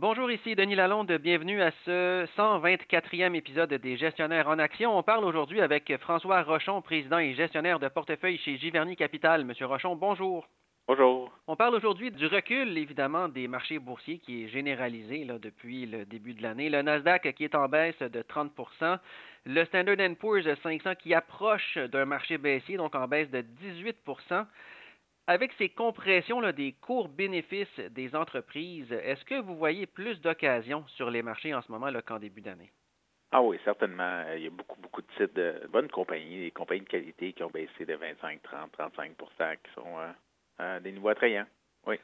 Bonjour, ici Denis Lalonde. Bienvenue à ce 124e épisode des Gestionnaires en Action. On parle aujourd'hui avec François Rochon, président et gestionnaire de portefeuille chez Giverny Capital. Monsieur Rochon, bonjour. Bonjour. On parle aujourd'hui du recul, évidemment, des marchés boursiers qui est généralisé là, depuis le début de l'année. Le Nasdaq qui est en baisse de 30% le Standard Poor's 500 qui approche d'un marché baissier, donc en baisse de 18 avec ces compressions là, des cours bénéfices des entreprises, est-ce que vous voyez plus d'occasions sur les marchés en ce moment qu'en début d'année? Ah oui, certainement. Il y a beaucoup, beaucoup de titres de bonnes compagnies, des compagnies de qualité qui ont baissé de 25, 30, 35% qui sont euh, euh, des niveaux attrayants. Oui.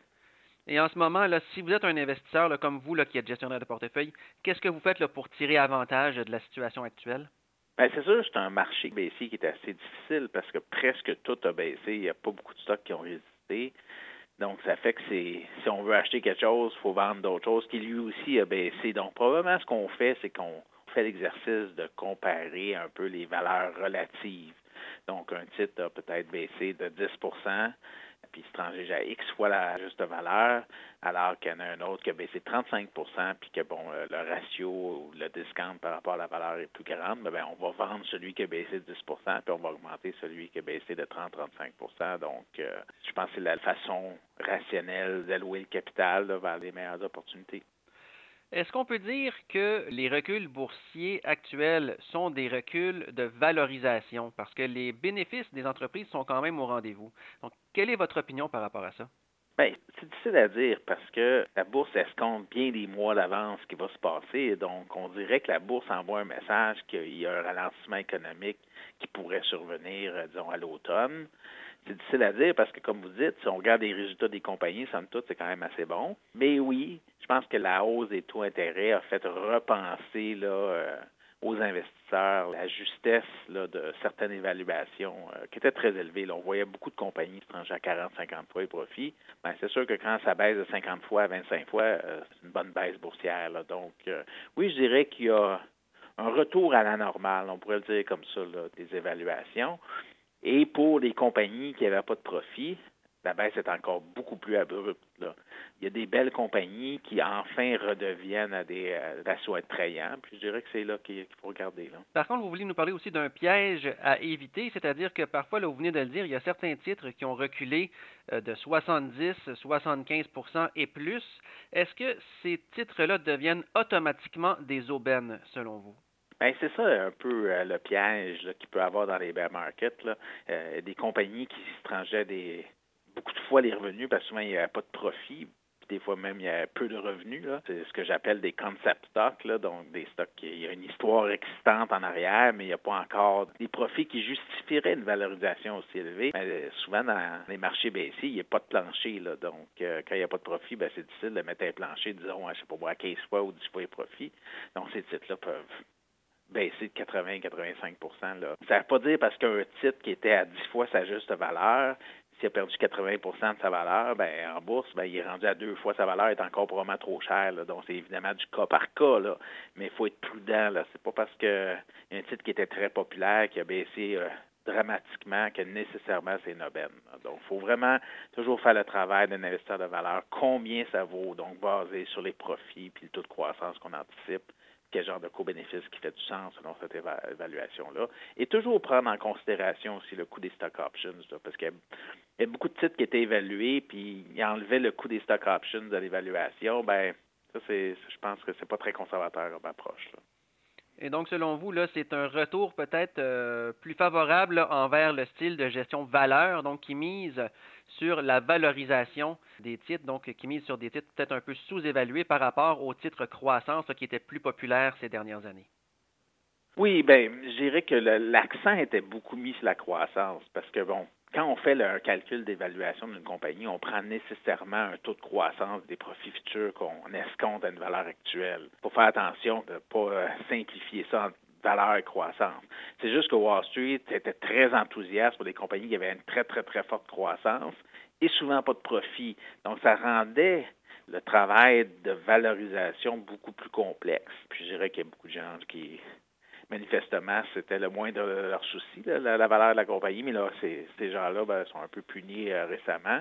Et en ce moment, là, si vous êtes un investisseur comme vous là, qui êtes gestionnaire de portefeuille, qu'est-ce que vous faites là, pour tirer avantage de la situation actuelle? Bien, c'est sûr, c'est un marché baissier qui est assez difficile parce que presque tout a baissé. Il n'y a pas beaucoup de stocks qui ont résisté. Donc, ça fait que c'est si on veut acheter quelque chose, il faut vendre d'autres choses qui lui aussi a baissé. Donc, probablement, ce qu'on fait, c'est qu'on fait l'exercice de comparer un peu les valeurs relatives. Donc, un titre a peut-être baissé de 10% puis se transige à X fois la juste valeur, alors qu'il y en a un autre qui a baissé 35% puis que bon, euh, le ratio ou le discount par rapport à la valeur est plus grande, ben, on va vendre celui qui a baissé de 10% puis on va augmenter celui qui a baissé de 30-35% Donc, euh, je pense que c'est la façon rationnelle d'allouer le capital vers les meilleures opportunités. Est-ce qu'on peut dire que les reculs boursiers actuels sont des reculs de valorisation? Parce que les bénéfices des entreprises sont quand même au rendez-vous? Donc, quelle est votre opinion par rapport à ça? Bien, c'est difficile à dire parce que la bourse escompte bien des mois d'avance ce qui va se passer. Donc, on dirait que la bourse envoie un message qu'il y a un ralentissement économique qui pourrait survenir, euh, disons, à l'automne. C'est difficile à dire parce que, comme vous dites, si on regarde les résultats des compagnies, somme toute, c'est quand même assez bon. Mais oui, je pense que la hausse des taux d'intérêt a fait repenser là, euh, aux investisseurs la justesse de certaines évaluations euh, qui étaient très élevées. on voyait beaucoup de compagnies qui tranchaient à 40, 50 fois les profits. Ben, c'est sûr que quand ça baisse de 50 fois à 25 fois, euh, c'est une bonne baisse boursière. Donc, oui, je dirais qu'il y a un retour à la normale, on pourrait le dire comme ça, des évaluations. Et pour les compagnies qui n'avaient pas de profit, la baisse est encore beaucoup plus abrupte. Là. Il y a des belles compagnies qui enfin redeviennent à des euh, ratios attrayants. Puis je dirais que c'est là qu'il faut regarder. Là. Par contre, vous voulez nous parler aussi d'un piège à éviter, c'est-à-dire que parfois, là, vous venez de le dire, il y a certains titres qui ont reculé euh, de 70, 75% et plus. Est-ce que ces titres-là deviennent automatiquement des aubaines, selon vous? Ben, c'est ça un peu euh, le piège qu'il peut avoir dans les bear markets. Là. Euh, des compagnies qui se tranchaient des beaucoup de fois les revenus parce que souvent il n'y avait pas de profit. des fois même il y a peu de revenus. C'est ce que j'appelle des concept stocks, là, donc des stocks qui il a une histoire existante en arrière, mais il n'y a pas encore des profits qui justifieraient une valorisation aussi élevée. Mais souvent dans les marchés baissiers, il n'y a pas de plancher. Là, donc euh, quand il n'y a pas de profit, ben, c'est difficile de mettre un plancher, disons, je sais pas moi, 15 fois ou 10 fois les profits. Donc ces titres-là peuvent baissé de 80-85 là. Ça ne veut pas dire parce qu'un titre qui était à 10 fois sa juste valeur, s'il a perdu 80% de sa valeur, ben, en bourse, ben, il est rendu à deux fois sa valeur, est encore probablement trop cher. Donc, c'est évidemment du cas par cas, là. mais il faut être prudent. Là. C'est pas parce que un titre qui était très populaire, qui a baissé euh, dramatiquement, que nécessairement c'est une. Donc, il faut vraiment toujours faire le travail d'un investisseur de valeur. Combien ça vaut, donc basé sur les profits puis le taux de croissance qu'on anticipe quel genre de co-bénéfice qui fait du sens selon cette évaluation-là. Et toujours prendre en considération aussi le coût des stock options, parce qu'il y, a beaucoup de titres qui étaient évalués, puis ils enlevaient le coût des stock options de l'évaluation. Ben, ça, c'est, je pense que c'est pas très conservateur comme approche. Là. Et donc, selon vous, là, c'est un retour peut-être euh, plus favorable envers le style de gestion valeur, donc qui mise sur la valorisation des titres, donc qui mise sur des titres peut-être un peu sous-évalués par rapport aux titres croissance qui étaient plus populaires ces dernières années? Oui, bien, je dirais que l'accent était beaucoup mis sur la croissance parce que, bon, quand on fait le calcul d'évaluation d'une compagnie, on prend nécessairement un taux de croissance des profits futurs qu'on escompte à une valeur actuelle. Pour faire attention de ne pas euh, simplifier ça en valeur et croissance. C'est juste que Wall Street était très enthousiaste pour des compagnies qui avaient une très, très, très forte croissance et souvent pas de profit. Donc, ça rendait le travail de valorisation beaucoup plus complexe. Puis je dirais qu'il y a beaucoup de gens qui manifestement, c'était le moins de leurs soucis, la, valeur de la compagnie, mais là, ces, gens-là ben, sont un peu punis euh, récemment.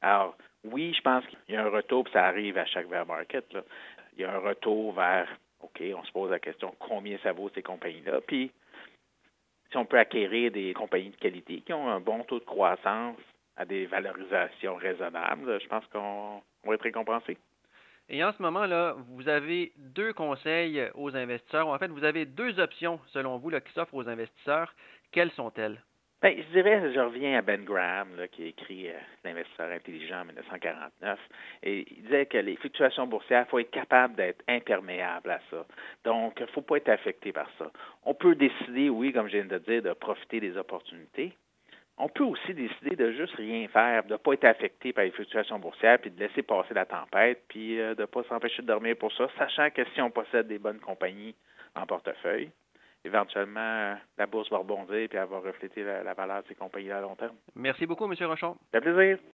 Alors, oui, je pense qu'il y a un retour, puis ça arrive à chaque bear market. il y a un retour vers, OK, on se pose la question, combien ça vaut ces compagnies-là? Puis, si on peut acquérir des compagnies de qualité qui ont un bon taux de croissance à des valorisations raisonnables, je pense qu'on va être récompensé. Et en ce moment-là, vous avez deux conseils aux investisseurs. En fait, vous avez deux options, selon vous, qui s'offrent aux investisseurs. Quelles sont-elles? Bien, je dirais, je reviens à Ben Graham, qui a écrit euh, L'investisseur intelligent en 1949, et il disait que les fluctuations boursières, il faut être capable d'être imperméable à ça. Donc, il ne faut pas être affecté par ça. On peut décider, oui, comme je viens de dire, de profiter des opportunités. On peut aussi décider de juste rien faire, de ne pas être affecté par les fluctuations boursières, puis de laisser passer la tempête, puis euh, de ne pas s'empêcher de dormir pour ça, sachant que si on possède des bonnes compagnies en portefeuille, éventuellement, la bourse va rebondir et elle va refléter la, valeur de ces compagnies à long terme. Merci beaucoup, M. Rochon. Ça plaisir.